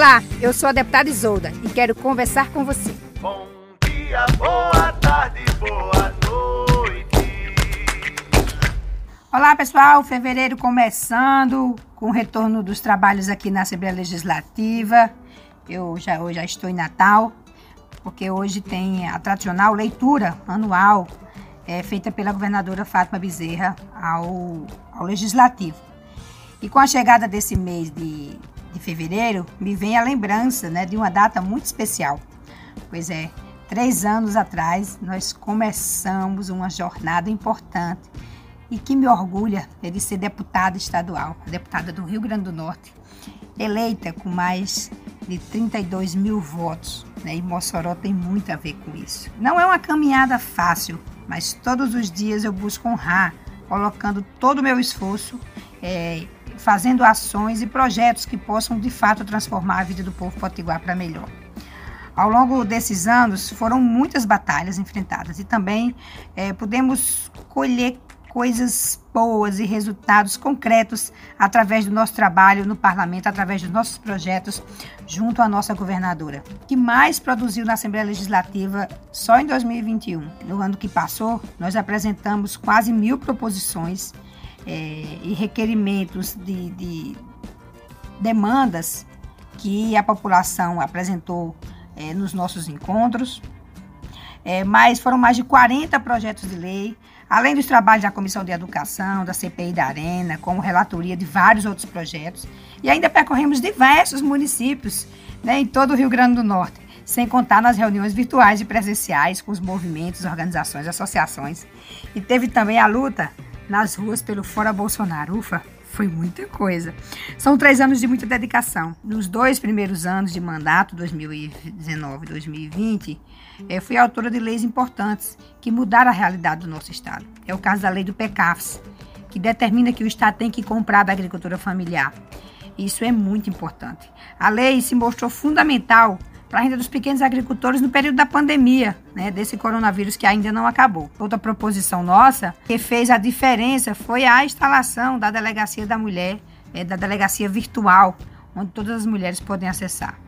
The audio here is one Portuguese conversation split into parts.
Olá, eu sou a deputada Isolda e quero conversar com você. Bom dia, boa tarde, boa noite. Olá, pessoal. Fevereiro começando com o retorno dos trabalhos aqui na Assembleia Legislativa. Eu já, eu já estou em Natal, porque hoje tem a tradicional leitura anual é, feita pela governadora Fátima Bezerra ao, ao Legislativo. E com a chegada desse mês de, de fevereiro, me vem a lembrança né, de uma data muito especial. Pois é, três anos atrás nós começamos uma jornada importante e que me orgulha é de ser deputada estadual, deputada do Rio Grande do Norte, eleita com mais de 32 mil votos. Né? E Mossoró tem muito a ver com isso. Não é uma caminhada fácil, mas todos os dias eu busco honrar, colocando todo o meu esforço é, fazendo ações e projetos que possam de fato transformar a vida do povo potiguar para melhor. Ao longo desses anos foram muitas batalhas enfrentadas e também é, pudemos colher coisas boas e resultados concretos através do nosso trabalho no parlamento, através dos nossos projetos junto à nossa governadora, que mais produziu na Assembleia Legislativa só em 2021. No ano que passou, nós apresentamos quase mil proposições é, e requerimentos de, de, demandas que a população apresentou é, nos nossos encontros. É, mas foram mais de 40 projetos de lei, além dos trabalhos da Comissão de Educação, da CPI da Arena, como relatoria de vários outros projetos. E ainda percorremos diversos municípios né, em todo o Rio Grande do Norte, sem contar nas reuniões virtuais e presenciais com os movimentos, organizações, associações. E teve também a luta nas ruas pelo Fora Bolsonaro. Ufa, foi muita coisa. São três anos de muita dedicação. Nos dois primeiros anos de mandato, 2019 e 2020, eu fui autora de leis importantes que mudaram a realidade do nosso Estado. É o caso da lei do PECAFS, que determina que o Estado tem que comprar da agricultura familiar. Isso é muito importante. A lei se mostrou fundamental para a renda dos pequenos agricultores no período da pandemia, né, desse coronavírus que ainda não acabou. Outra proposição nossa que fez a diferença foi a instalação da Delegacia da Mulher, é, da Delegacia Virtual, onde todas as mulheres podem acessar.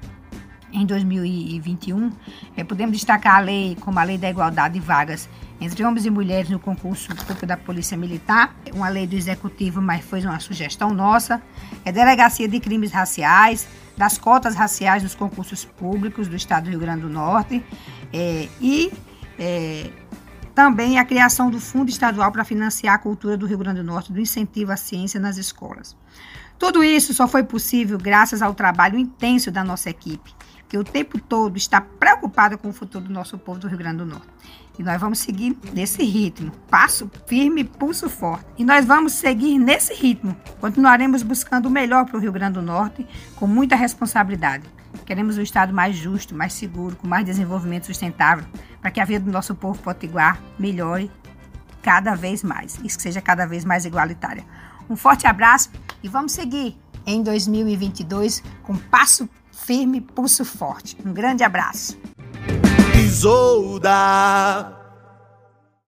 Em 2021, é, podemos destacar a lei como a Lei da Igualdade de Vagas entre homens e mulheres no concurso público da Polícia Militar, uma lei do Executivo, mas foi uma sugestão nossa, é Delegacia de Crimes Raciais, das cotas raciais nos concursos públicos do Estado do Rio Grande do Norte é, e é, também a criação do Fundo Estadual para financiar a cultura do Rio Grande do Norte, do incentivo à ciência nas escolas. Tudo isso só foi possível graças ao trabalho intenso da nossa equipe, que o tempo todo está preocupada com o futuro do nosso povo do Rio Grande do Norte. E nós vamos seguir nesse ritmo, passo firme, pulso forte. E nós vamos seguir nesse ritmo. Continuaremos buscando o melhor para o Rio Grande do Norte com muita responsabilidade. Queremos um Estado mais justo, mais seguro, com mais desenvolvimento sustentável, para que a vida do nosso povo potiguar melhore cada vez mais e que seja cada vez mais igualitária. Um forte abraço e vamos seguir em 2022 com passo firme, pulso forte. Um grande abraço. Isolda.